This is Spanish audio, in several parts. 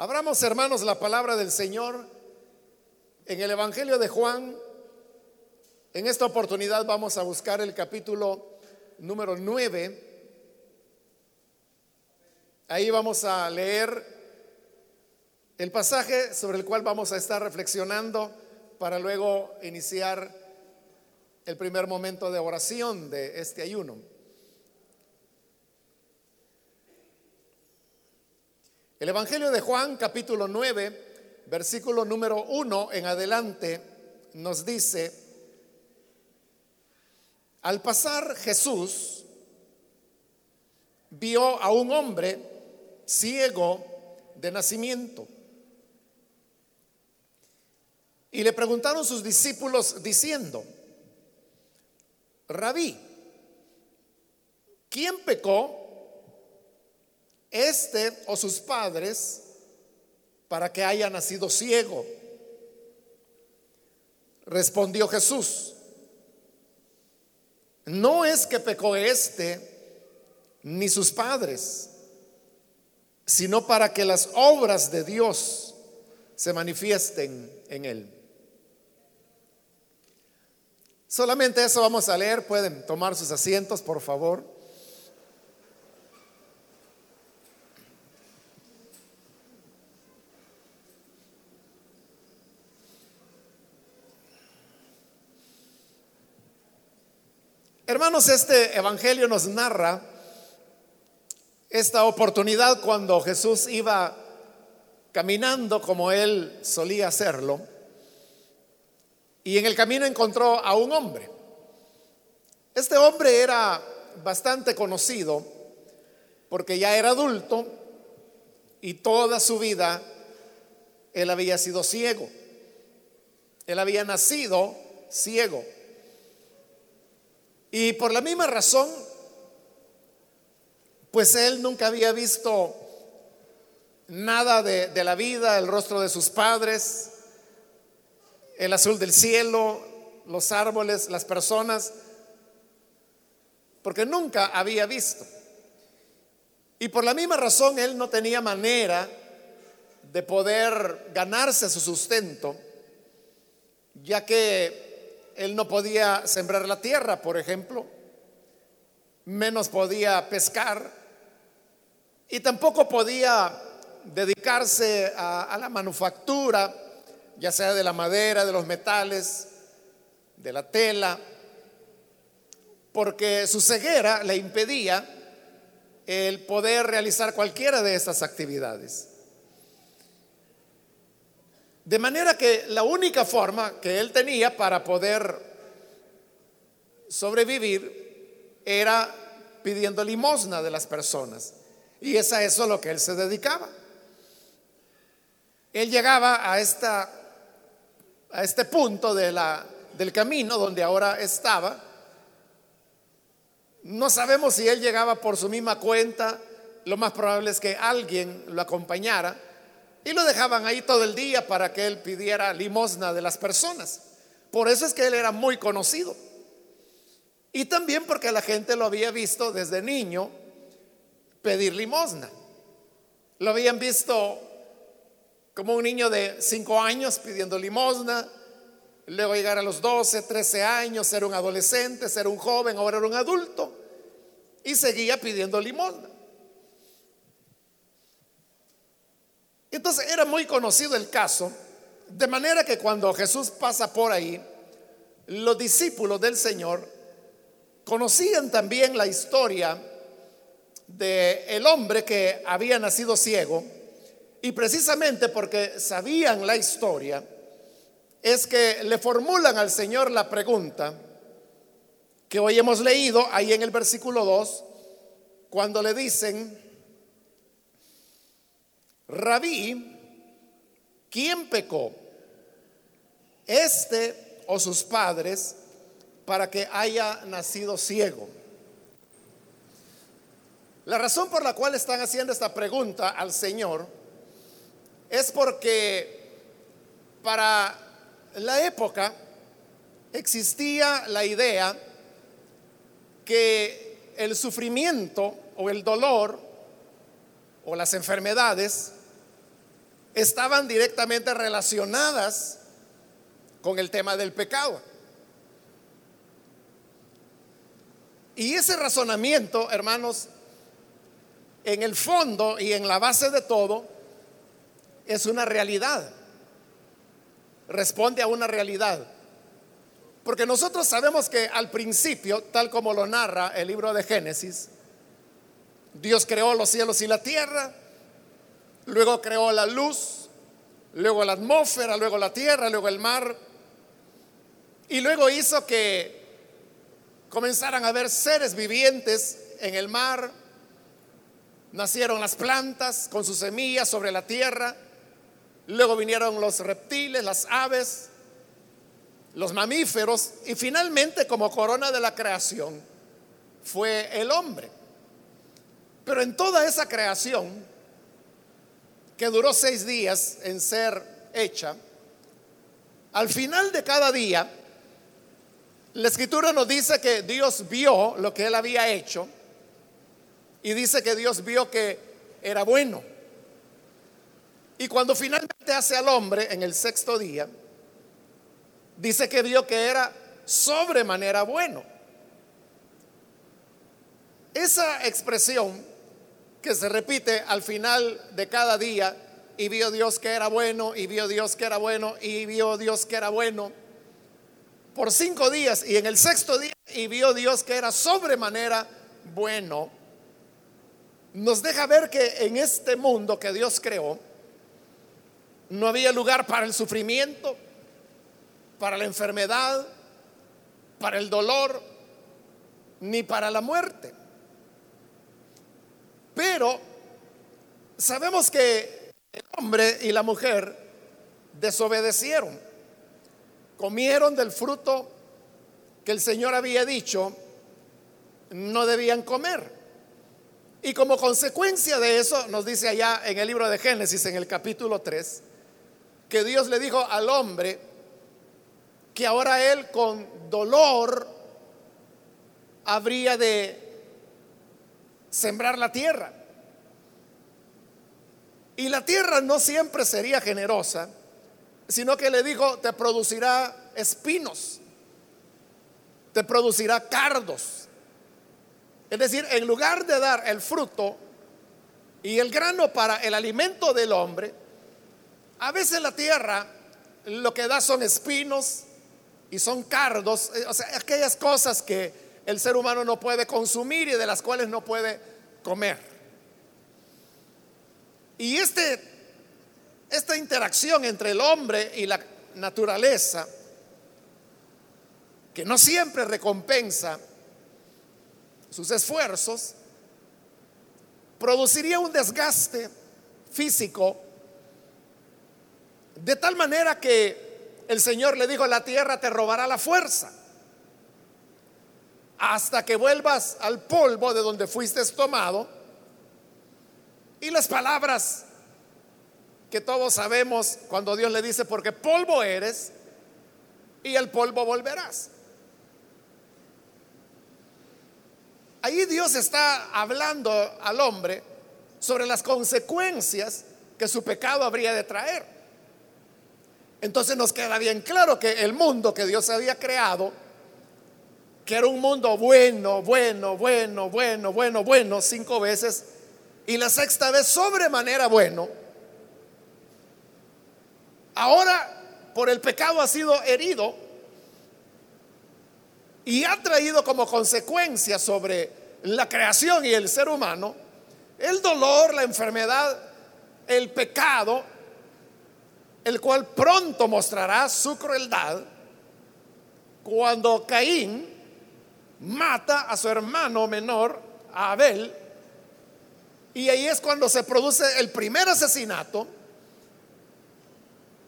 Abramos, hermanos, la palabra del Señor en el Evangelio de Juan. En esta oportunidad vamos a buscar el capítulo número 9. Ahí vamos a leer el pasaje sobre el cual vamos a estar reflexionando para luego iniciar el primer momento de oración de este ayuno. El Evangelio de Juan, capítulo 9, versículo número 1 en adelante, nos dice, al pasar Jesús vio a un hombre ciego de nacimiento. Y le preguntaron sus discípulos diciendo, Rabí, ¿quién pecó? Este o sus padres para que haya nacido ciego? Respondió Jesús, no es que pecó este ni sus padres, sino para que las obras de Dios se manifiesten en él. Solamente eso vamos a leer, pueden tomar sus asientos, por favor. Hermanos, este Evangelio nos narra esta oportunidad cuando Jesús iba caminando como él solía hacerlo y en el camino encontró a un hombre. Este hombre era bastante conocido porque ya era adulto y toda su vida él había sido ciego. Él había nacido ciego. Y por la misma razón, pues él nunca había visto nada de, la vida, el rostro de sus padres, el azul del cielo, los árboles, las personas, porque nunca había visto. Y por la misma razón él no tenía manera de poder ganarse su sustento, ya que él no podía sembrar la tierra, por ejemplo, menos podía pescar y tampoco podía dedicarse a, la manufactura, ya sea de la madera, de los metales, de la tela, porque su ceguera le impedía el poder realizar cualquiera de estas actividades. De manera que la única forma que él tenía para poder sobrevivir era pidiendo limosna de las personas. Y es a eso lo que él se dedicaba. Él llegaba a, esta, a este punto del camino donde ahora estaba. No sabemos si él llegaba por su misma cuenta. Lo más probable es que alguien lo acompañara y lo dejaban ahí todo el día para que él pidiera limosna de las personas. Por eso es que él era muy conocido. Y también porque la gente lo había visto desde niño pedir limosna. Lo habían visto como un niño de 5 años pidiendo limosna, luego llegar a los 12, 13 años, ser un adolescente, ser un joven, ahora era un adulto, y seguía pidiendo limosna. Entonces era muy conocido el caso, de manera que cuando Jesús pasa por ahí, los discípulos del Señor conocían también la historia de hombre que había nacido ciego y precisamente porque sabían la historia es que le formulan al Señor la pregunta que hoy hemos leído ahí en el versículo 2 cuando le dicen Rabí, ¿quién pecó? ¿Este o sus padres para que haya nacido ciego? La razón por la cual están haciendo esta pregunta al Señor es porque para la época existía la idea que el sufrimiento o el dolor o las enfermedades estaban directamente relacionadas con el tema del pecado. Y ese razonamiento, hermanos, en el fondo y en la base de todo, es una realidad. Responde a una realidad. Porque nosotros sabemos que al principio, tal como lo narra el libro de Génesis, Dios creó los cielos y la tierra, luego creó la luz, luego la atmósfera, luego la tierra, luego el mar, y luego hizo que comenzaran a haber seres vivientes en el mar, nacieron las plantas con sus semillas sobre la tierra, luego vinieron los reptiles, las aves, los mamíferos, y finalmente como corona de la creación fue el hombre. Pero en toda esa creación, que duró seis días en ser hecha, al final de cada día, la escritura nos dice que Dios vio lo que él había hecho y dice que Dios vio que era bueno. Y cuando finalmente hace al hombre en el sexto día, dice que vio que era sobremanera bueno. Esa expresión que se repite al final de cada día, y vio Dios que era bueno, y vio Dios que era bueno, y vio Dios que era bueno, por cinco días, y en el sexto día, y vio Dios que era sobremanera bueno, nos deja ver que en este mundo que Dios creó, no había lugar para el sufrimiento, para la enfermedad, para el dolor, ni para la muerte. Pero sabemos que el hombre y la mujer desobedecieron, comieron del fruto que el Señor había dicho no debían comer. Y como consecuencia de eso, nos dice allá en el libro de Génesis, en el capítulo 3, que Dios le dijo al hombre que ahora él con dolor habría de sembrar la tierra. Y la tierra no siempre sería generosa, sino que le dijo, te producirá espinos, te producirá cardos. Es decir, en lugar de dar el fruto y el grano para el alimento del hombre, a veces la tierra lo que da son espinos y son cardos, eh, o sea, aquellas cosas que el ser humano no puede consumir y de las cuales no puede comer. Y este, esta interacción entre el hombre y la naturaleza, que no siempre recompensa sus esfuerzos, produciría un desgaste físico de tal manera que el Señor le dijo, la tierra te robará la fuerza hasta que vuelvas al polvo de donde fuiste tomado. Y las palabras que todos sabemos cuando Dios le dice, porque polvo eres y el polvo volverás. Ahí Dios está hablando al hombre sobre las consecuencias que su pecado habría de traer. Entonces nos queda bien claro que el mundo que Dios había creado que era un mundo bueno, bueno, bueno, bueno, bueno, bueno, cinco veces, y la sexta vez sobremanera bueno, ahora por el pecado ha sido herido y ha traído como consecuencia sobre la creación y el ser humano el dolor, la enfermedad, el pecado, el cual pronto mostrará su crueldad cuando Caín mata a su hermano menor, Abel, y ahí es cuando se produce el primer asesinato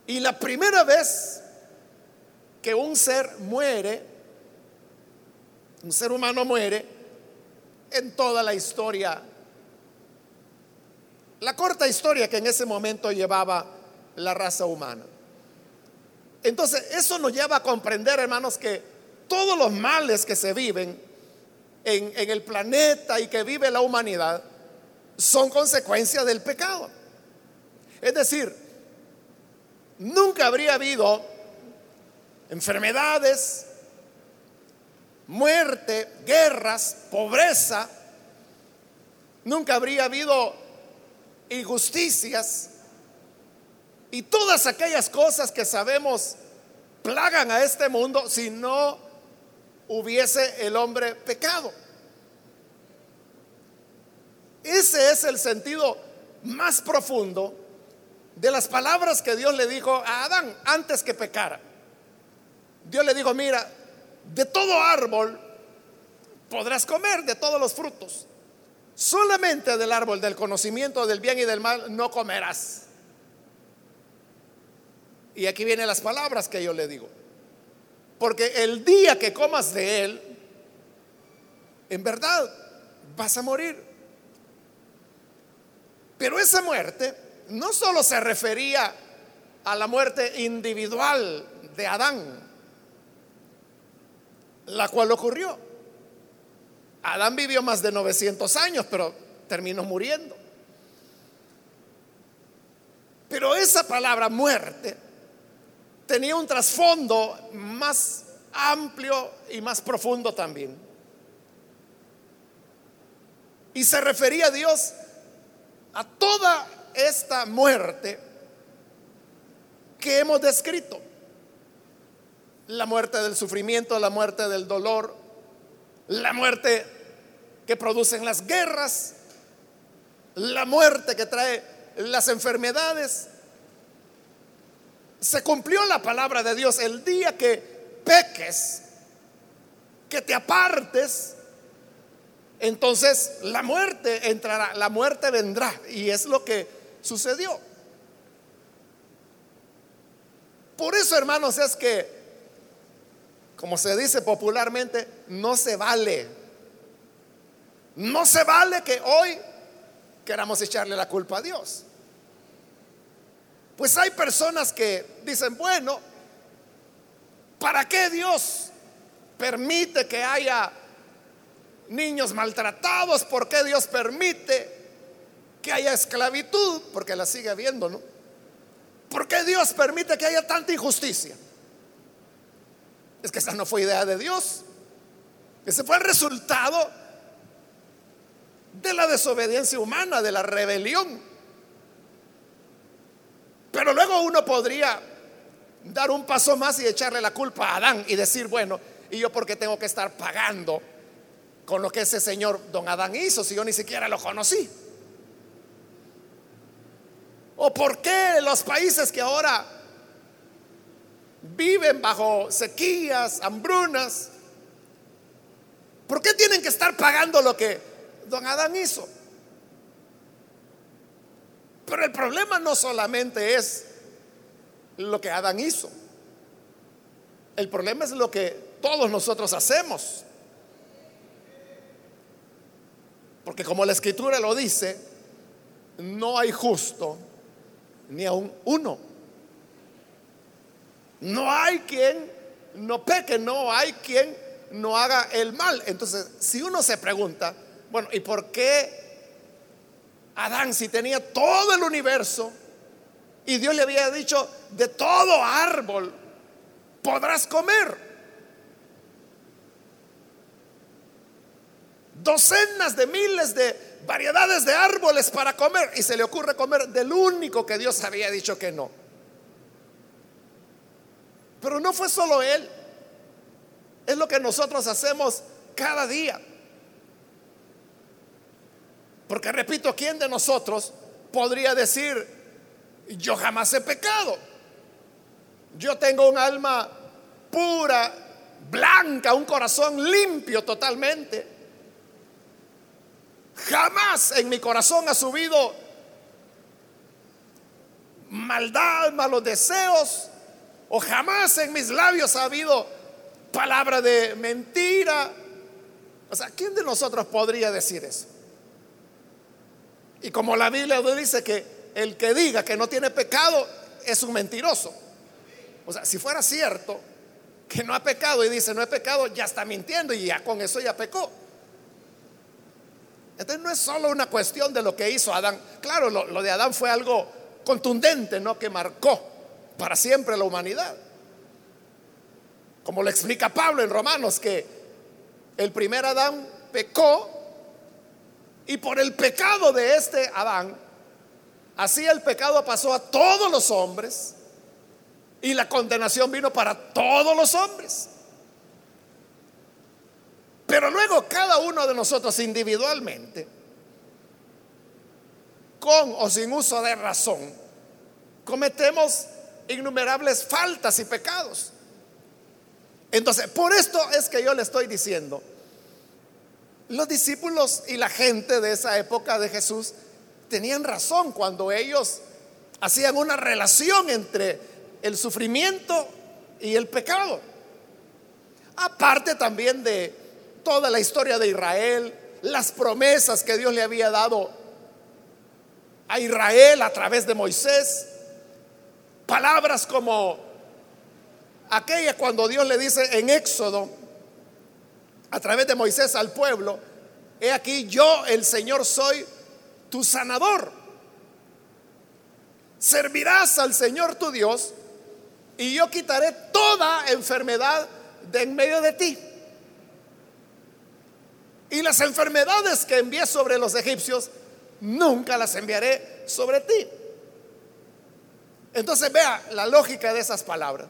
y la primera vez que un ser muere, un ser humano muere en toda la historia, la corta historia que en ese momento llevaba la raza humana. Entonces, eso nos lleva a comprender, hermanos, que todos los males que se viven en, el planeta y que vive la humanidad son consecuencia del pecado. Es decir, nunca habría habido enfermedades, muerte, guerras, pobreza, nunca habría habido injusticias y todas aquellas cosas que sabemos plagan a este mundo si no hubiese el hombre pecado. Ese es el sentido más profundo de las palabras que Dios le dijo a Adán antes que pecara. Dios le dijo, mira, de todo árbol podrás comer, de todos los frutos. Solamente del árbol del conocimiento del bien y del mal no comerás. Y aquí vienen las palabras que yo le digo. Porque el día que comas de él, en verdad vas a morir. Pero esa muerte no solo se refería a la muerte individual de Adán, la cual ocurrió. Adán vivió más de 900 años, pero terminó muriendo. Pero esa palabra muerte tenía un trasfondo más amplio y más profundo también. Y se refería a Dios a toda esta muerte que hemos descrito. La muerte del sufrimiento, la muerte del dolor, la muerte que producen las guerras, la muerte que trae las enfermedades. Se cumplió la palabra de Dios el día que peques, que te apartes, entonces la muerte entrará, la muerte vendrá. Y es lo que sucedió. Por eso, hermanos, es que, como se dice popularmente, no se vale. No se vale que hoy queramos echarle la culpa a Dios. Pues hay personas que dicen, bueno, ¿para qué Dios permite que haya niños maltratados, ¿por qué Dios permite que haya esclavitud? Porque la sigue habiendo, ¿no? ¿Por qué Dios permite que haya tanta injusticia? Es que esa no fue idea de Dios. Ese fue el resultado de la desobediencia humana, de la rebelión. Pero luego uno podría dar un paso más y echarle la culpa a Adán y decir, bueno, ¿y yo por qué tengo que estar pagando con lo que ese señor don Adán hizo si yo ni siquiera lo conocí? ¿O por qué los países que ahora viven bajo sequías, hambrunas, por qué tienen que estar pagando lo que don Adán hizo? Pero el problema no solamente es lo que Adán hizo. El problema es lo que todos nosotros hacemos. Porque como la escritura lo dice, no hay justo ni aún uno. No hay quien no peque, no hay quien no haga el mal. Entonces, si uno se pregunta, bueno, ¿y por qué Adán si tenía todo el universo y Dios le había dicho, de todo árbol podrás comer? docenas de miles de variedades de árboles para comer y se le ocurre comer del único que Dios había dicho que no. Pero no fue solo él, es lo que nosotros hacemos cada día. Porque repito, ¿quién de nosotros podría decir, yo jamás he pecado? Yo tengo un alma pura, blanca, un corazón limpio totalmente. Jamás en mi corazón ha subido maldad, malos deseos, o jamás en mis labios ha habido palabra de mentira. O sea, ¿quién de nosotros podría decir eso? Y como la Biblia dice que el que diga que no tiene pecado es un mentiroso. O sea, si fuera cierto que no ha pecado y dice no he pecado, ya está mintiendo y ya con eso ya pecó. Entonces no es solo una cuestión de lo que hizo Adán. Claro, lo, de Adán fue algo contundente, ¿no? Que marcó para siempre la humanidad. Como lo explica Pablo en Romanos, que el primer Adán pecó y por el pecado de este Adán, así el pecado pasó a todos los hombres y la condenación vino para todos los hombres. Pero luego cada uno de nosotros individualmente, con o sin uso de razón, cometemos innumerables faltas y pecados. Entonces, por esto es que yo le estoy diciendo, los discípulos y la gente de esa época de Jesús tenían razón cuando ellos hacían una relación entre el sufrimiento y el pecado. Aparte también de toda la historia de Israel, las promesas que Dios le había dado a Israel a través de Moisés, palabras como aquella cuando Dios le dice en Éxodo, a través de Moisés al pueblo, he aquí yo el Señor soy tu sanador. Servirás al Señor tu Dios y yo quitaré toda enfermedad de en medio de ti. Y las enfermedades que envié sobre los egipcios, nunca las enviaré sobre ti. Entonces vea la lógica de esas palabras.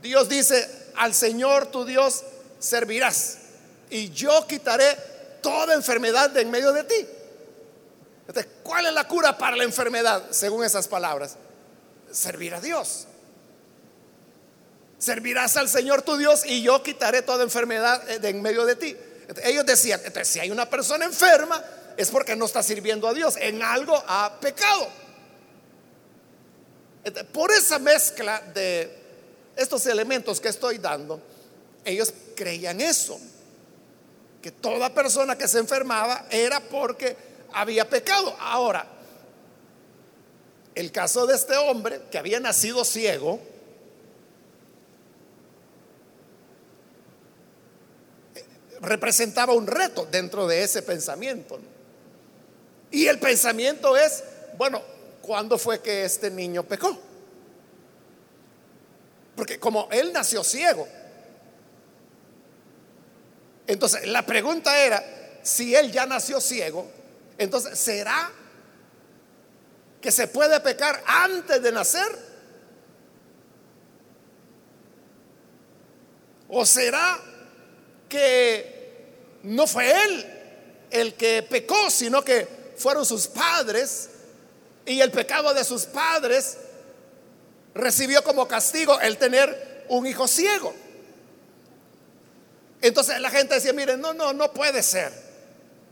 Dios dice, al Señor tu Dios servirás y yo quitaré toda enfermedad de en medio de ti. ¿cuál es la cura para la enfermedad según esas palabras? Servir a Dios. Servirás al Señor tu Dios y yo quitaré toda enfermedad de en medio de ti. ellos decían, si hay una persona enferma es porque no está sirviendo a Dios, en algo ha pecado. por esa mezcla de estos elementos que estoy dando, ellos creían eso que toda persona que se enfermaba era porque había pecado. Ahora, el caso de este hombre que había nacido ciego, representaba un reto dentro de ese pensamiento. Y el pensamiento es, bueno, ¿cuándo fue que este niño pecó? Porque como él nació ciego, entonces, la pregunta era, si él ya nació ciego, entonces, ¿será que se puede pecar antes de nacer? ¿O será que no fue él el que pecó, sino que fueron sus padres y el pecado de sus padres recibió como castigo el tener un hijo ciego? Entonces la gente decía, miren, no, no, no puede ser.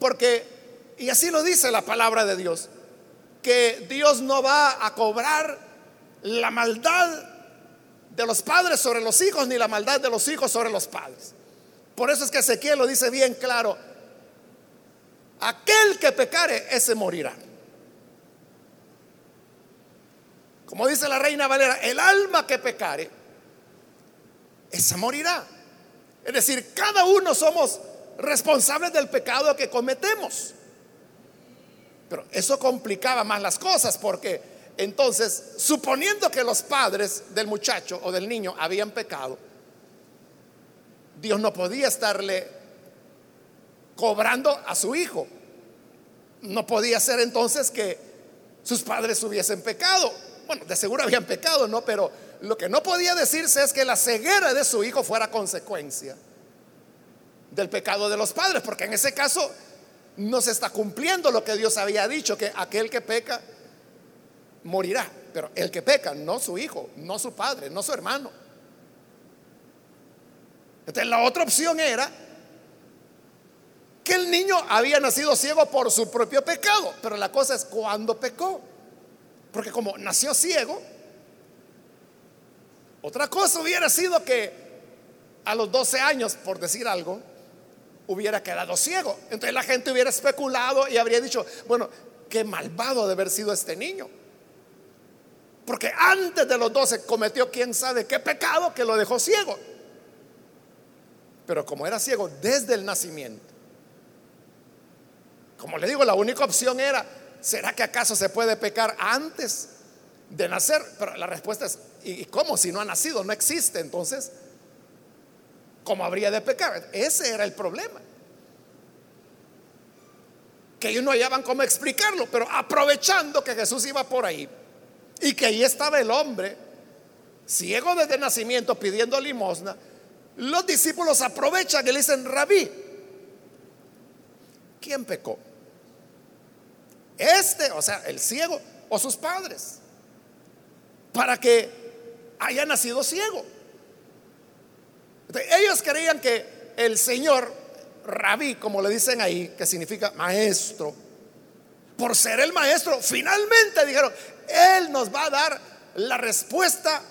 Porque, y así lo dice la palabra de Dios, que Dios no va a cobrar la maldad de los padres sobre los hijos, ni la maldad de los hijos sobre los padres. Por eso es que Ezequiel lo dice bien claro, aquel que pecare, ese morirá. Como dice la reina Valera, el alma que pecare, esa morirá. Es decir, cada uno somos responsables del pecado que cometemos. Pero eso complicaba más las cosas porque entonces, suponiendo que los padres del muchacho o del niño habían pecado, Dios no podía estarle cobrando a su hijo. No podía ser entonces que sus padres hubiesen pecado. Bueno, de seguro habían pecado, ¿no? Pero lo que no podía decirse es que la ceguera de su hijo fuera consecuencia del pecado de los padres, porque en ese caso no se está cumpliendo lo que Dios había dicho, que aquel que peca morirá, pero el que peca, no su hijo, no su padre, no su hermano. Entonces la otra opción era que el niño había nacido ciego por su propio pecado, pero la cosa es cuando pecó, porque como nació ciego, otra cosa hubiera sido que a los 12 años, por decir algo, hubiera quedado ciego. Entonces la gente hubiera especulado y habría dicho, bueno, qué malvado de haber sido este niño. Porque antes de los 12 cometió quién sabe qué pecado que lo dejó ciego. Pero como era ciego desde el nacimiento, como le digo, la única opción era, ¿será que acaso se puede pecar antes de nacer. Pero la respuesta es, ¿y cómo si no ha nacido? No existe. Entonces, ¿cómo habría de pecar? Ese era el problema. Que ellos no hallaban cómo explicarlo, pero aprovechando que Jesús iba por ahí y que ahí estaba el hombre, ciego desde nacimiento, pidiendo limosna, los discípulos aprovechan y le dicen, rabí, ¿quién pecó? Este, o sea, el ciego o sus padres, para que haya nacido ciego. ellos creían que el Señor, rabí, como le dicen ahí, que significa maestro, por ser el maestro, finalmente dijeron, Él nos va a dar la respuesta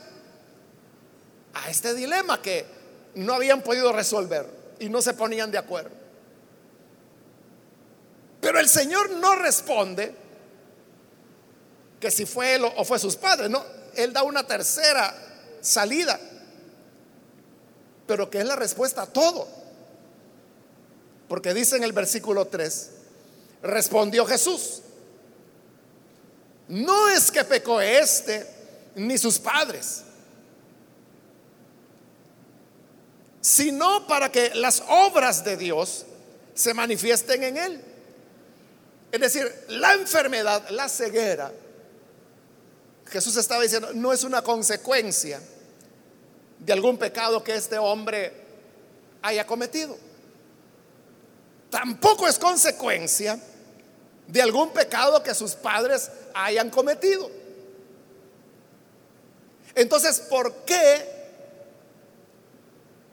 a este dilema que no habían podido resolver y no se ponían de acuerdo. Pero el Señor no responde que si fue él o fue sus padres, no, Él da una tercera salida, pero que es la respuesta a todo. Porque dice en el versículo 3, respondió Jesús, no es que pecó este ni sus padres, sino para que las obras de Dios se manifiesten en él. Es decir, la enfermedad, la ceguera, Jesús estaba diciendo, no es una consecuencia de algún pecado que este hombre haya cometido. Tampoco es consecuencia de algún pecado que sus padres hayan cometido. Entonces, ¿por qué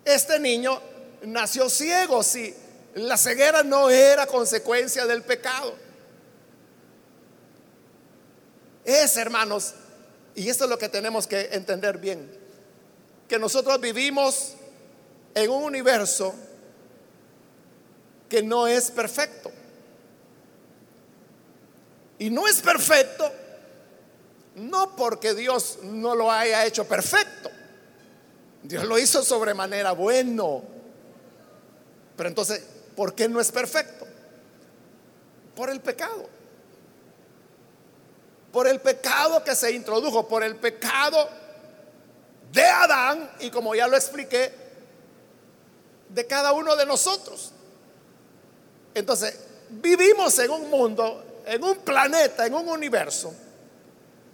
este niño nació ciego si la ceguera no era consecuencia del pecado? Es, hermanos, y esto es lo que tenemos que entender bien, que nosotros vivimos en un universo que no es perfecto. Y no es perfecto no porque Dios no lo haya hecho perfecto. Dios lo hizo sobremanera bueno. Pero entonces, ¿por qué no es perfecto? Por el pecado por el pecado que se introdujo, por el pecado de Adán y como ya lo expliqué, de cada uno de nosotros. Entonces, vivimos en un mundo, en un planeta, en un universo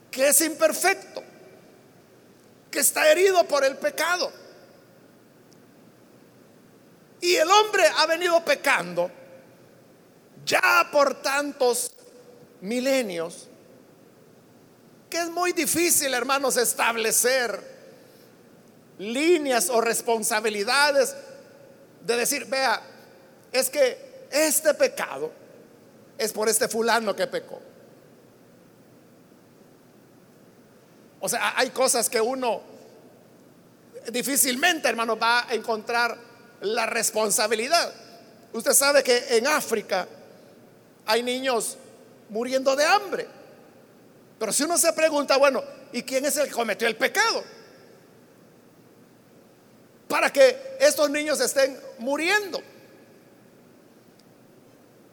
que es imperfecto, que está herido por el pecado. Y el hombre ha venido pecando ya por tantos milenios que es muy difícil, hermanos, establecer líneas o responsabilidades de decir, vea, es que este pecado es por este fulano que pecó. O sea, hay cosas que uno difícilmente, hermano, va a encontrar la responsabilidad. Usted sabe que en África hay niños muriendo de hambre. Pero si uno se pregunta, bueno, ¿y quién es el que cometió el pecado? Para que estos niños estén muriendo.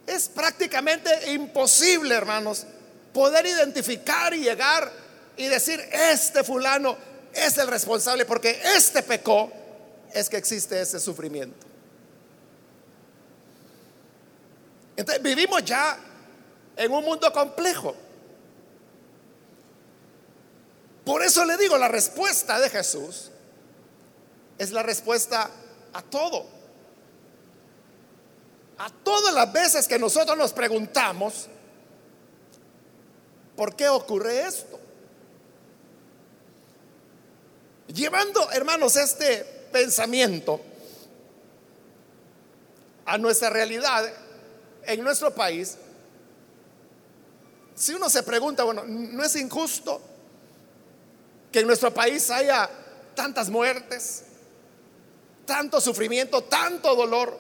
Es prácticamente imposible, hermanos, poder identificar y llegar y decir, este fulano es el responsable porque este pecó, es que existe ese sufrimiento. Entonces vivimos ya en un mundo complejo. Por eso le digo, la respuesta de Jesús es la respuesta a todo. A todas las veces que nosotros nos preguntamos, ¿por qué ocurre esto? Llevando, hermanos, este pensamiento a nuestra realidad en nuestro país, si uno se pregunta, bueno, ¿no es injusto que en nuestro país haya tantas muertes, tanto sufrimiento, tanto dolor.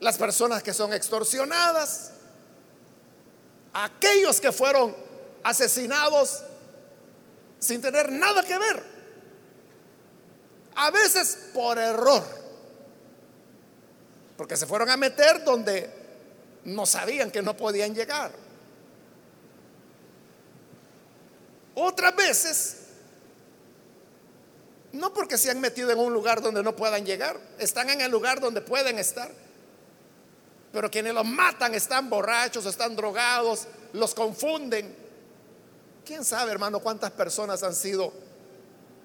Las personas que son extorsionadas, aquellos que fueron asesinados sin tener nada que ver, a veces por error, porque se fueron a meter donde no sabían que no podían llegar. Otras veces, no porque se han metido en un lugar donde no puedan llegar, están en el lugar donde pueden estar. Pero quienes los matan están borrachos, están drogados, los confunden. ¿Quién sabe, hermano, cuántas personas han sido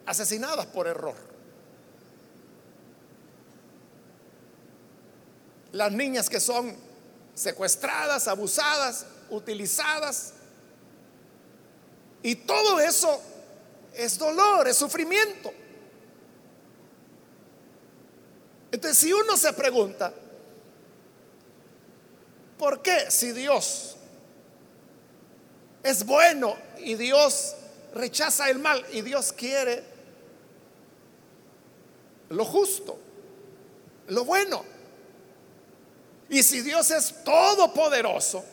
asesinadas por error? Las niñas que son secuestradas, abusadas, utilizadas. Y todo eso es dolor, es sufrimiento. Entonces, si uno se pregunta, ¿por qué si Dios es bueno y Dios rechaza el mal y Dios quiere lo justo, lo bueno? Y si Dios es todopoderoso,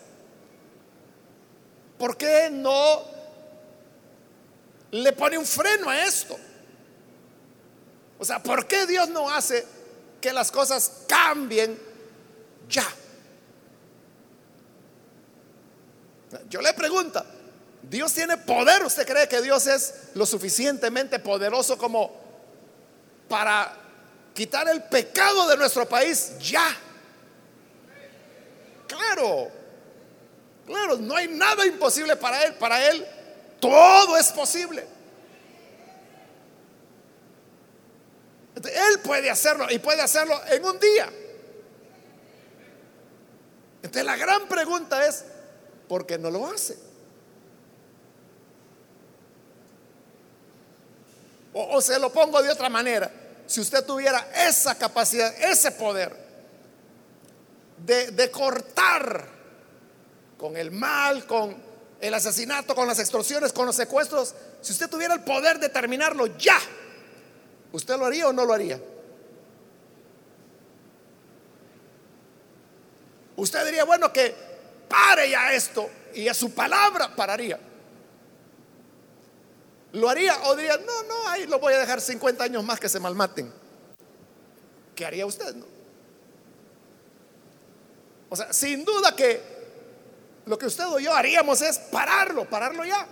¿por qué no le pone un freno a esto? O sea, ¿por qué Dios no hace que las cosas cambien ya? Yo le pregunto, ¿Dios tiene poder? ¿Usted cree que Dios es lo suficientemente poderoso como para quitar el pecado de nuestro país ya? Claro, claro, no hay nada imposible para Él. Para Él todo es posible. Él puede hacerlo y puede hacerlo en un día. Entonces la gran pregunta es, ¿por qué no lo hace? O, se lo pongo de otra manera. Si usted tuviera esa capacidad, ese poder, de, cortar con el mal, con el asesinato, con las extorsiones, con los secuestros, si usted tuviera el poder de terminarlo ya, ¿usted lo haría o no lo haría? Usted diría, bueno, que pare ya esto y a su palabra pararía. ¿Lo haría o diría, no, no, ahí lo voy a dejar 50 años más que se malmaten? ¿Qué haría usted? O sea, sin duda que lo que usted o yo haríamos es pararlo, pararlo ya.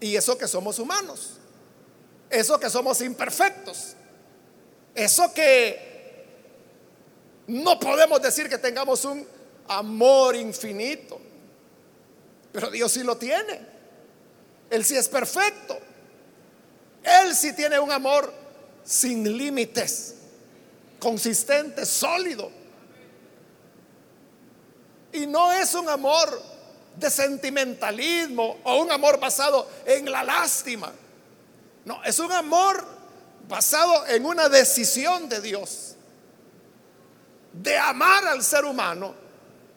Y eso que somos humanos, eso que somos imperfectos, eso que no podemos decir que tengamos un amor infinito, pero Dios sí lo tiene. Él sí es perfecto. Él sí tiene un amor sin límites consistente, sólido. Y no es un amor de sentimentalismo o un amor basado en la lástima. No, es un amor basado en una decisión de Dios de amar al ser humano,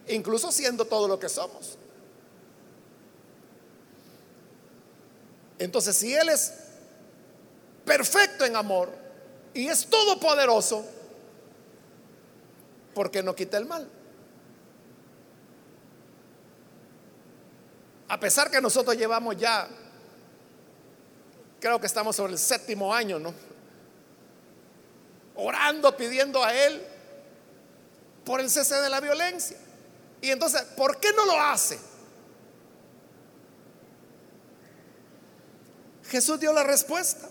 incluso siendo todo lo que somos. Entonces, si Él es perfecto en amor y es todopoderoso, porque no quita el mal. A pesar que nosotros llevamos ya, creo que estamos sobre el séptimo año, ¿no? Orando, pidiendo a Él por el cese de la violencia. Y entonces, ¿por qué no lo hace? Jesús dio la respuesta.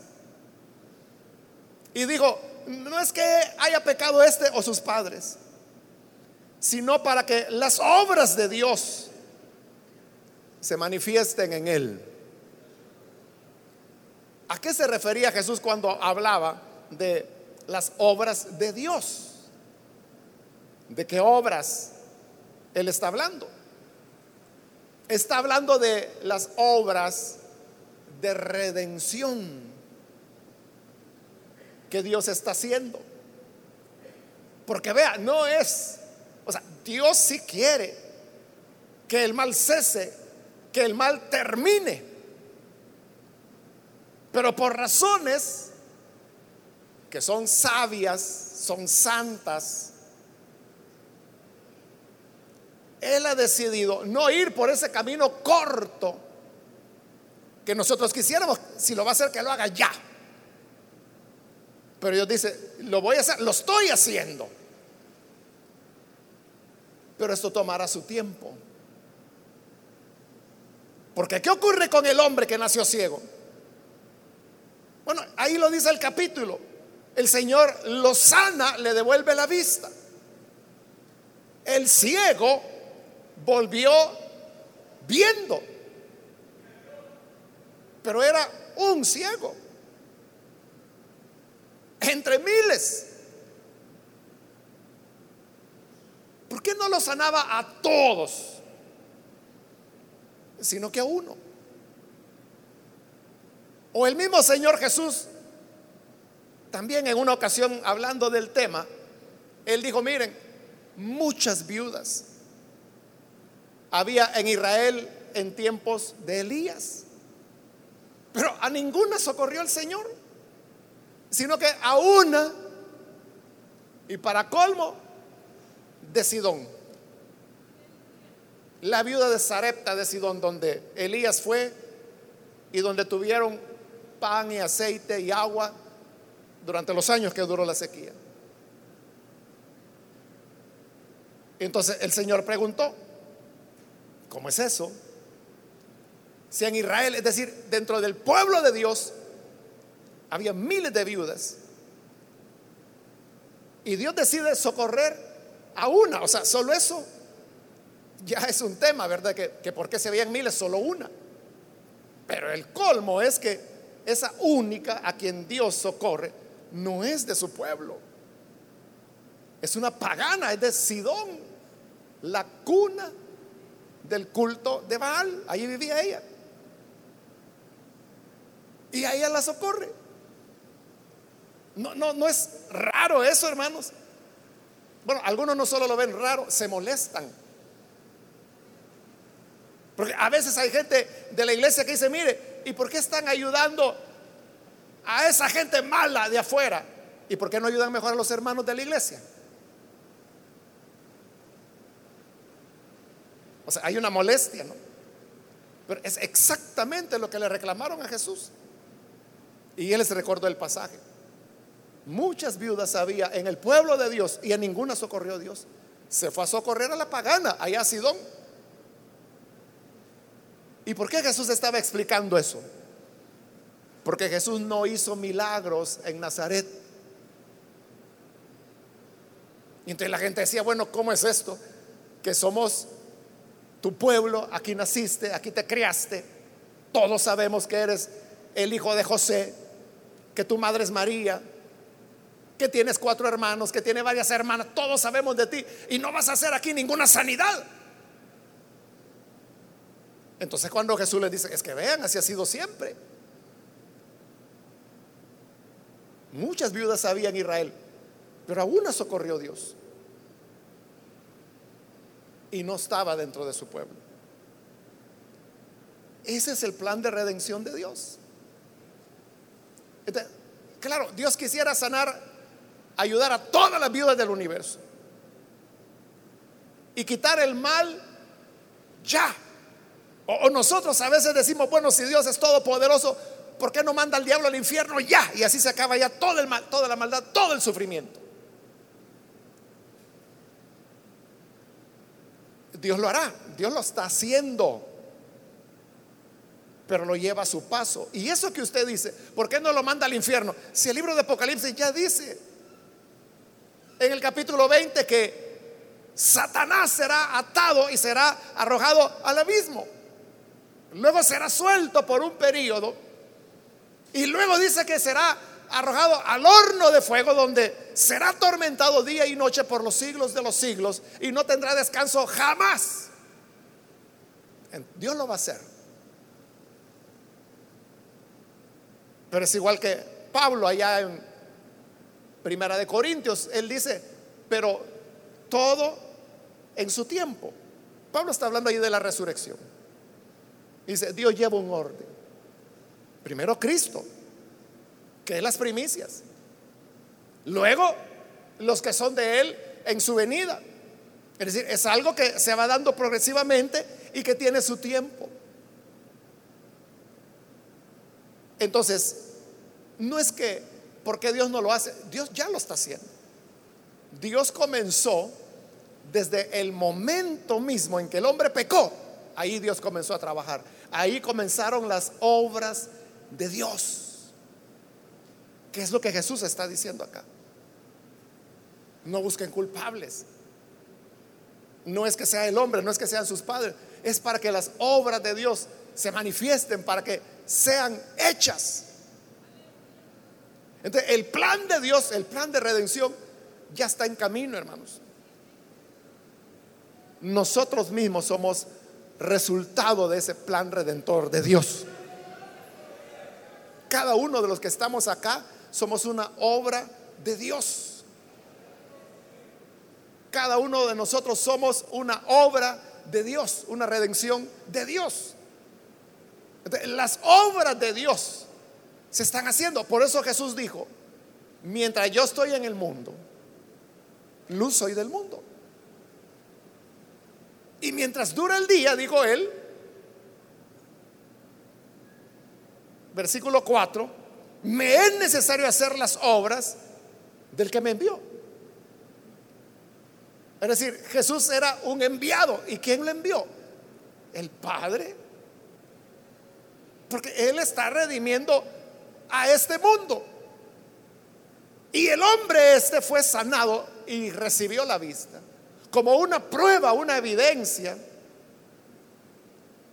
Y dijo, no es que haya pecado este o sus padres, sino para que las obras de Dios se manifiesten en él. ¿A qué se refería Jesús cuando hablaba de las obras de Dios? ¿De qué obras él está hablando? Está hablando de las obras de redención que Dios está haciendo. Porque vea, no es o sea, Dios sí quiere que el mal cese, que el mal termine. Pero por razones que son sabias, son santas, Él ha decidido no ir por ese camino corto que nosotros quisiéramos. Si lo va a hacer, que lo haga ya. Pero Dios dice, lo voy a hacer, lo estoy haciendo pero esto tomará su tiempo. Porque ¿qué ocurre con el hombre que nació ciego? Bueno, ahí lo dice el capítulo. El Señor lo sana, le devuelve la vista. El ciego volvió viendo. Pero era un ciego. Entre miles. ¿Por qué no lo sanaba a todos? Sino que a uno. O el mismo Señor Jesús, también en una ocasión hablando del tema, él dijo, miren, muchas viudas había en Israel en tiempos de Elías, pero a ninguna socorrió el Señor, sino que a una, y para colmo, de Sidón. La viuda de Sarepta de Sidón, donde Elías fue y donde tuvieron pan y aceite y agua durante los años que duró la sequía. Entonces el Señor preguntó, ¿cómo es eso? Si en Israel, es decir, dentro del pueblo de Dios, había miles de viudas, y Dios decide socorrer a una, o sea, solo eso ya es un tema, ¿verdad? Que, que por qué se veían miles, solo una. Pero el colmo es que esa única a quien Dios socorre, no es de su pueblo. Es una pagana, es de Sidón, la cuna del culto de Baal. Allí vivía ella. Y a ella la socorre. No, no, no es raro eso, hermanos. Bueno, algunos no solo lo ven raro, se molestan. Porque a veces hay gente de la iglesia que dice, mire, ¿Y por qué están ayudando a esa gente mala de afuera? ¿Y por qué no ayudan mejor a los hermanos de la iglesia? O sea, hay una molestia, ¿no? Pero es exactamente lo que le reclamaron a Jesús. Y él les recordó el pasaje. Muchas viudas había en el pueblo de Dios y a ninguna socorrió Dios. Se fue a socorrer a la pagana, allá a Sidón. ¿Y por qué Jesús estaba explicando eso? Porque Jesús no hizo milagros en Nazaret. Y entonces la gente decía, bueno, ¿cómo es esto? Que somos tu pueblo, aquí naciste, aquí te criaste, todos sabemos que eres el hijo de José, que tu madre es María, que tienes cuatro hermanos, que tiene varias hermanas, todos sabemos de ti y no vas a hacer aquí ninguna sanidad. Entonces cuando Jesús les dice, es que vean, así ha sido siempre. Muchas viudas había en Israel, pero a una socorrió Dios. Y no estaba dentro de su pueblo. Ese es el plan de redención de Dios. claro, Dios quisiera sanar, ayudar a todas las viudas del universo. Y quitar el mal ya. O, nosotros a veces decimos, bueno, si Dios es todopoderoso, ¿por qué no manda al diablo al infierno ya? Y así se acaba ya todo el toda la maldad, todo el sufrimiento. Dios lo hará, Dios lo está haciendo, pero lo lleva a su paso. Y eso que usted dice, ¿por qué no lo manda al infierno? Si el libro de Apocalipsis ya dice en el capítulo 20 que Satanás será atado y será arrojado al abismo. Luego será suelto por un periodo. Y luego dice que será arrojado al horno de fuego donde será atormentado día y noche por los siglos de los siglos y no tendrá descanso jamás. Dios lo va a hacer. Pero es igual que Pablo allá en Primera de Corintios, él dice, pero todo en su tiempo. Pablo está hablando ahí de la resurrección. Dice, Dios lleva un orden. Primero Cristo, que es las primicias. Luego los que son de Él en su venida. Es decir, es algo que se va dando progresivamente y que tiene su tiempo. Entonces, no es que porque Dios no lo hace, Dios ya lo está haciendo. Dios comenzó desde el momento mismo en que el hombre pecó ahí Dios comenzó a trabajar. Ahí comenzaron las obras de Dios. ¿Qué es lo que Jesús está diciendo acá? No busquen culpables. No es que sea el hombre, no es que sean sus padres, es para que las obras de Dios se manifiesten, para que sean hechas. Entonces, el plan de Dios, el plan de redención, ya está en camino, hermanos. Nosotros mismos somos resultado de ese plan redentor de Dios. Cada uno de los que estamos acá somos una obra de Dios. Cada uno de nosotros somos una obra de Dios, una redención de Dios. las obras de Dios se están haciendo. Por eso Jesús dijo, mientras yo estoy en el mundo, luz soy del mundo. Y mientras dura el día, dijo él, versículo 4, me es necesario hacer las obras del que me envió. Es decir, Jesús era un enviado. ¿Y quién lo envió? El Padre. Porque Él está redimiendo a este mundo. Y el hombre este fue sanado y recibió la vista como una prueba, una evidencia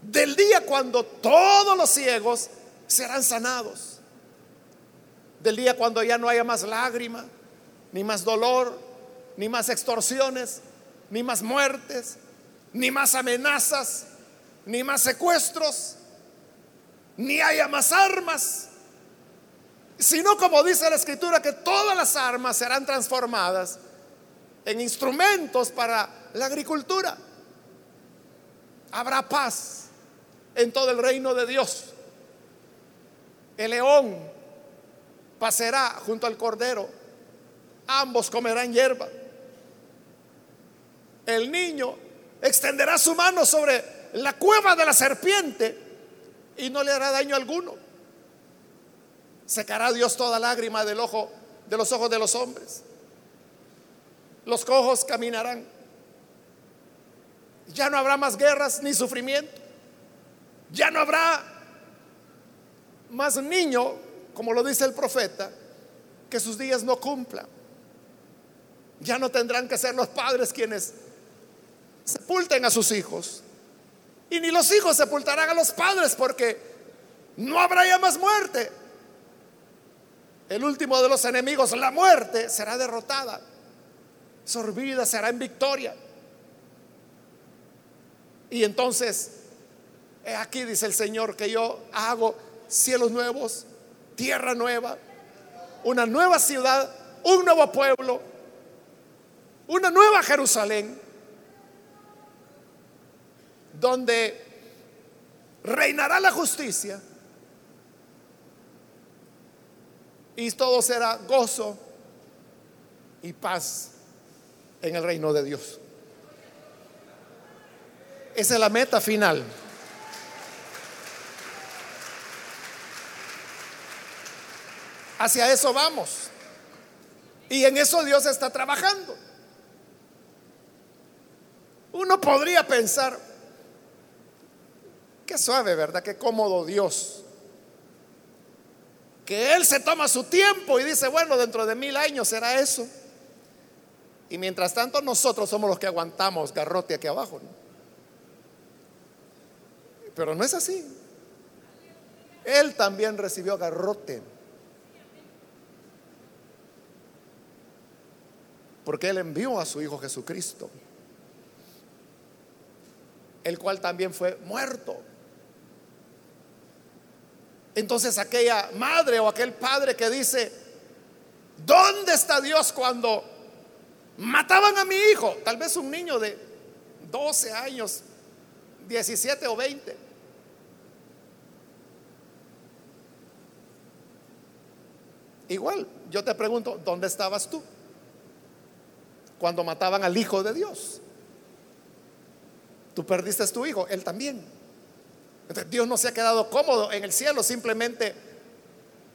del día cuando todos los ciegos serán sanados. Del día cuando ya no haya más lágrima, ni más dolor, ni más extorsiones, ni más muertes, ni más amenazas, ni más secuestros, ni haya más armas, sino como dice la escritura que todas las armas serán transformadas en instrumentos para la agricultura. Habrá paz en todo el reino de Dios. El león pasará junto al cordero. Ambos comerán hierba. El niño extenderá su mano sobre la cueva de la serpiente y no le hará daño alguno. Secará Dios toda lágrima del ojo de los ojos de los hombres. Los cojos caminarán. Ya no habrá más guerras ni sufrimiento. Ya no habrá más niño, como lo dice el profeta, que sus días no cumplan. Ya no tendrán que ser los padres quienes sepulten a sus hijos. Y ni los hijos sepultarán a los padres porque no habrá ya más muerte. El último de los enemigos, la muerte, será derrotada sorbida será en victoria. Y entonces, aquí dice el Señor que yo hago cielos nuevos, tierra nueva, una nueva ciudad, un nuevo pueblo, una nueva Jerusalén, donde reinará la justicia y todo será gozo y paz en el reino de Dios. Esa es la meta final. Hacia eso vamos. Y en eso Dios está trabajando. Uno podría pensar, qué suave, ¿verdad? Qué cómodo Dios. Que Él se toma su tiempo y dice, bueno, dentro de mil años será eso. Y mientras tanto nosotros somos los que aguantamos garrote aquí abajo. Pero no es así. Él también recibió garrote. Porque Él envió a su Hijo Jesucristo, el cual también fue muerto. Entonces aquella madre o aquel padre que dice, ¿dónde está Dios cuando Mataban a mi hijo, tal vez un niño de 12 años, 17 o 20. Igual, yo te pregunto, ¿dónde estabas tú? Cuando mataban al Hijo de Dios. Tú perdiste a tu hijo, él también. Entonces, Dios no se ha quedado cómodo en el cielo simplemente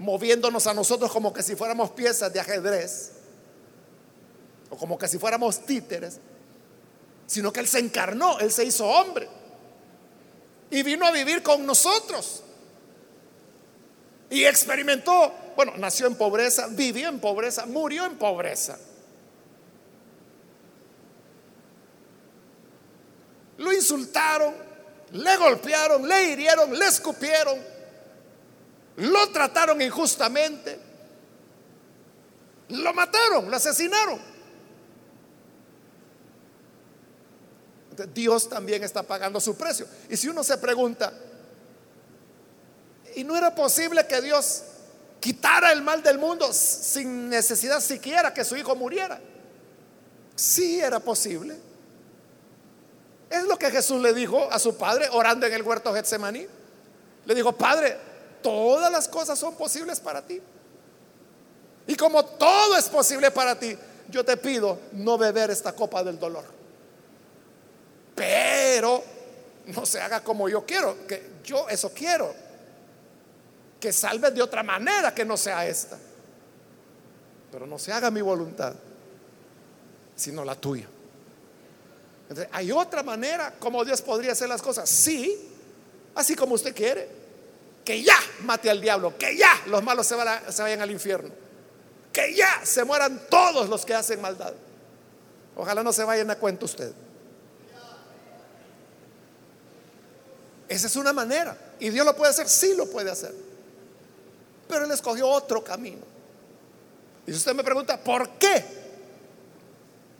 moviéndonos a nosotros como que si fuéramos piezas de ajedrez o como que si fuéramos títeres, sino que Él se encarnó, Él se hizo hombre. y vino a vivir con nosotros. Y experimentó, bueno, nació en pobreza, vivió en pobreza, murió en pobreza. Lo insultaron, le golpearon, le hirieron, le escupieron, lo trataron injustamente, lo mataron, lo asesinaron. Dios también está pagando su precio. Y si uno se pregunta, ¿y no era posible que Dios quitara el mal del mundo sin necesidad siquiera que su hijo muriera? Sí era posible. Es lo que Jesús le dijo a su padre orando en el huerto Getsemaní. Le dijo, Padre, todas las cosas son posibles para ti. Y como todo es posible para ti, yo te pido no beber esta copa del dolor. Pero no se haga como yo quiero, que yo eso quiero. Que salves de otra manera que no sea esta. Pero no se haga mi voluntad, sino la tuya hay otra manera como Dios podría hacer las cosas. Sí, así como usted quiere. Que ya mate al diablo, que ya los malos se, vayan al infierno, que ya se mueran todos los que hacen maldad. Ojalá no se vayan a cuenta usted. Esa es una manera. ¿Y Dios lo puede hacer? Sí lo puede hacer. Pero Él escogió otro camino. Y usted me pregunta, ¿por qué?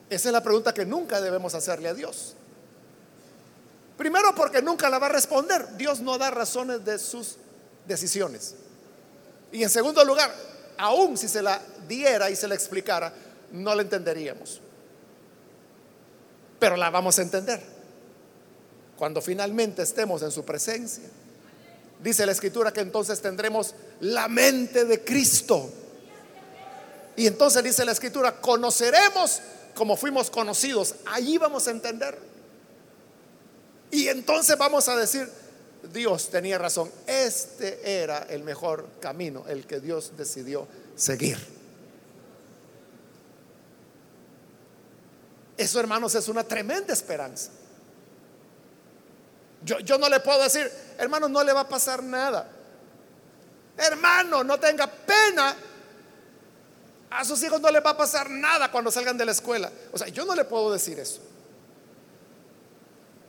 Esa es la pregunta que nunca debemos hacerle a Dios. Primero porque nunca la va a responder. Dios no da razones de sus decisiones. Y en segundo lugar, aún si se la diera y se la explicara, no la entenderíamos. Pero la vamos a entender cuando finalmente estemos en su presencia. Dice la escritura que entonces tendremos la mente de Cristo. Y entonces dice la escritura, conoceremos como fuimos conocidos, allí vamos a entender. Y entonces vamos a decir, Dios tenía razón, este era el mejor camino, el que Dios decidió seguir. Eso, hermanos, es una tremenda esperanza. Yo, no le puedo decir, hermano, no le va a pasar nada. Hermano, no tenga pena a sus hijos no les va a pasar nada cuando salgan de la escuela. O sea, yo no le puedo decir eso.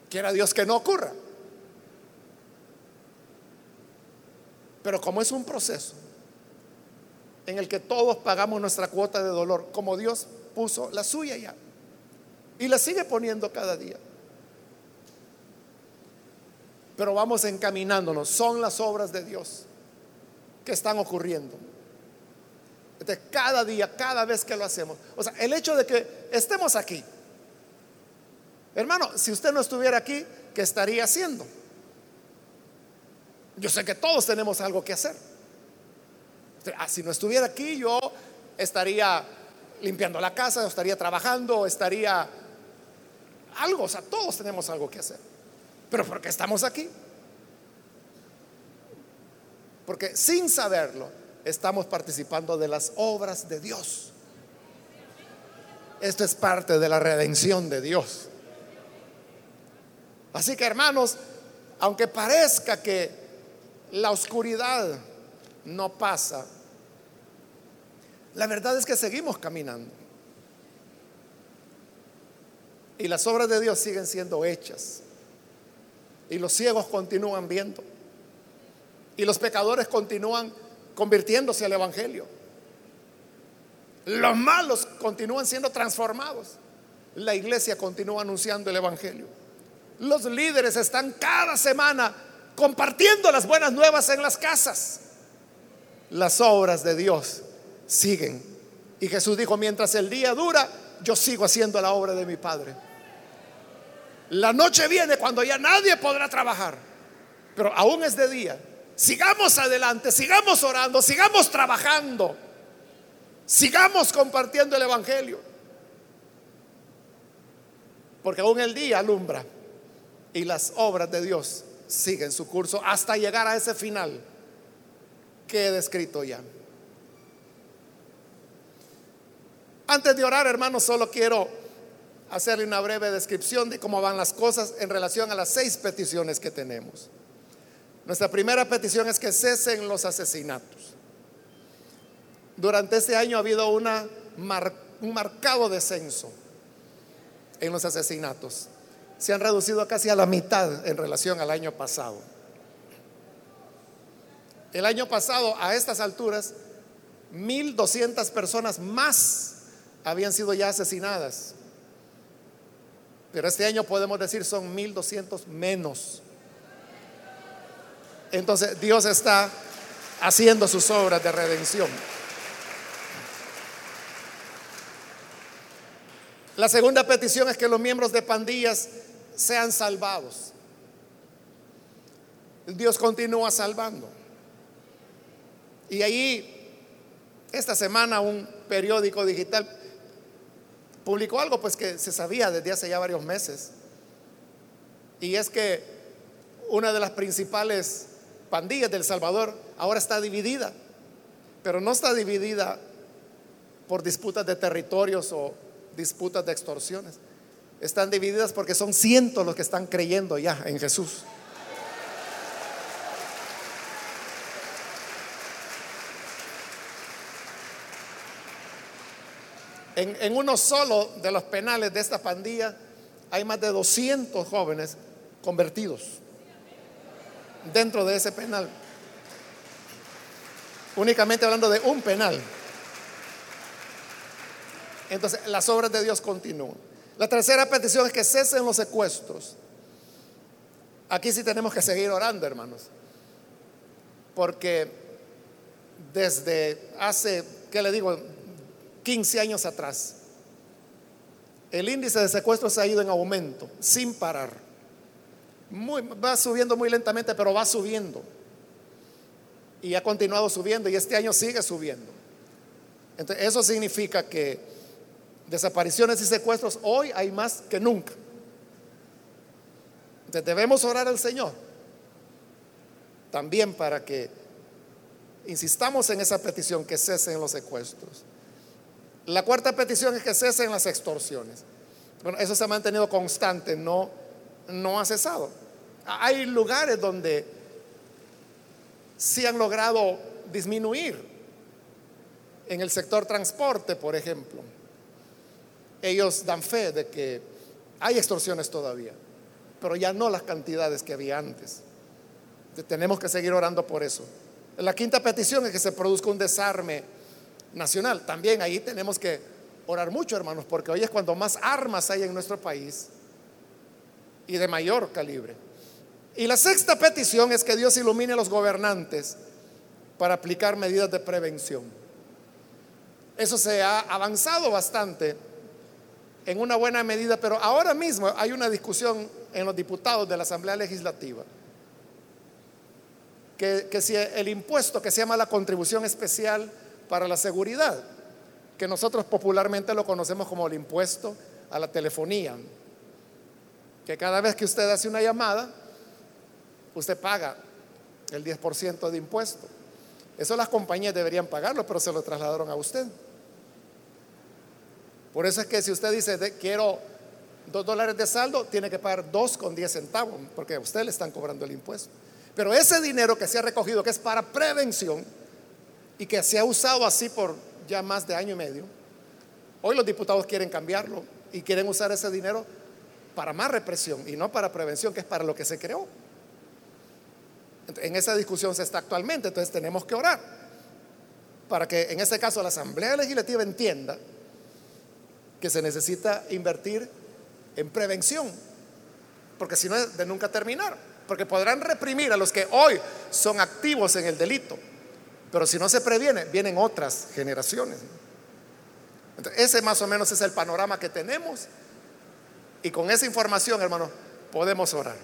Quiera Dios que no ocurra. Pero como es un proceso en el que todos pagamos nuestra cuota de dolor, como Dios puso la suya ya, y la sigue poniendo cada día. Pero vamos encaminándonos, son las obras de Dios que están ocurriendo cada día, cada vez que lo hacemos. O sea, el hecho de que estemos aquí. Hermano, si usted no estuviera aquí, ¿qué estaría haciendo? Yo sé que todos tenemos algo que hacer. Ah, si no estuviera aquí, yo estaría limpiando la casa, estaría trabajando, estaría algo. O sea, todos tenemos algo que hacer. Pero porque estamos aquí. Porque sin saberlo, estamos participando de las obras de Dios. Esto es parte de la redención de Dios. Así que hermanos, aunque parezca que la oscuridad no pasa, la verdad es que seguimos caminando. Y las obras de Dios siguen siendo hechas. Y los ciegos continúan viendo. Y los pecadores continúan convirtiéndose al Evangelio. Los malos continúan siendo transformados. La iglesia continúa anunciando el Evangelio. Los líderes están cada semana compartiendo las buenas nuevas en las casas. Las obras de Dios siguen. Y Jesús dijo, mientras el día dura, yo sigo haciendo la obra de mi Padre. La noche viene cuando ya nadie podrá trabajar, pero aún es de día Sigamos adelante, sigamos orando, sigamos trabajando, sigamos compartiendo el Evangelio. Porque aún el día alumbra y las obras de Dios siguen su curso hasta llegar a ese final que he descrito ya. Antes de orar, hermanos, solo quiero hacerle una breve descripción de cómo van las cosas en relación a las seis peticiones que tenemos. Nuestra primera petición es que cesen los asesinatos. Durante este año ha habido un marcado descenso en los asesinatos. Se han reducido casi a la mitad en relación al año pasado. El año pasado, a estas alturas, 1.200 personas más habían sido ya asesinadas. Pero este año podemos decir son 1.200 menos. Entonces Dios está haciendo sus obras de redención. La segunda petición es que los miembros de pandillas sean salvados. Dios continúa salvando. Y ahí, esta semana, un periódico digital publicó algo pues que se sabía desde hace ya varios meses. Y es que una de las principales pandillas del Salvador ahora está dividida, pero no está dividida por disputas de territorios o disputas de extorsiones. Están divididas porque son cientos los que están creyendo ya en Jesús. En, uno solo de los penales de esta pandilla hay más de 200 jóvenes convertidos dentro de ese penal. Únicamente hablando de un penal. Entonces, las obras de Dios continúan. La tercera petición es que cesen los secuestros. Aquí sí tenemos que seguir orando, hermanos. Porque desde hace, ¿qué le digo? 15 años atrás, el índice de secuestros ha ido en aumento, sin parar. va subiendo muy lentamente, pero va subiendo. Y ha continuado subiendo y este año sigue subiendo. Entonces, eso significa que desapariciones y secuestros hoy hay más que nunca. Entonces, debemos orar al Señor también para que insistamos en esa petición que cesen los secuestros. La cuarta petición es que cesen las extorsiones. Bueno, eso se ha mantenido constante, no, no ha cesado. Hay lugares donde sí han logrado disminuir. En el sector transporte, por ejemplo. Ellos dan fe de que hay extorsiones todavía, pero ya no las cantidades que había antes. Tenemos que seguir orando por eso. La quinta petición es que se produzca un desarme nacional. También ahí tenemos que orar mucho, hermanos, porque hoy es cuando más armas hay en nuestro país y de mayor calibre. Y la sexta petición es que Dios ilumine a los gobernantes para aplicar medidas de prevención. Eso se ha avanzado bastante en una buena medida, pero ahora mismo hay una discusión en los diputados de la Asamblea Legislativa que, que si el impuesto que se llama la contribución especial para la seguridad, que nosotros popularmente lo conocemos como el impuesto a la telefonía, que cada vez que usted hace una llamada, usted paga el 10% de impuesto. Eso las compañías deberían pagarlo, pero se lo trasladaron a usted. Por eso es que si usted dice, quiero dos dólares de saldo, tiene que pagar dos con diez centavos, porque a usted le están cobrando el impuesto. Pero ese dinero que se ha recogido, que es para prevención, y que se ha usado así por ya más de año y medio, hoy los diputados quieren cambiarlo y quieren usar ese dinero para más represión y no para prevención, que es para lo que se creó. En esa discusión se está actualmente, entonces tenemos que orar para que en este caso la Asamblea Legislativa entienda que se necesita invertir en prevención, porque si no es de nunca terminar, porque podrán reprimir a los que hoy son activos en el delito, pero si no se previene, vienen otras generaciones. ese más o menos es el panorama que tenemos. Y con esa información, hermano, podemos orar.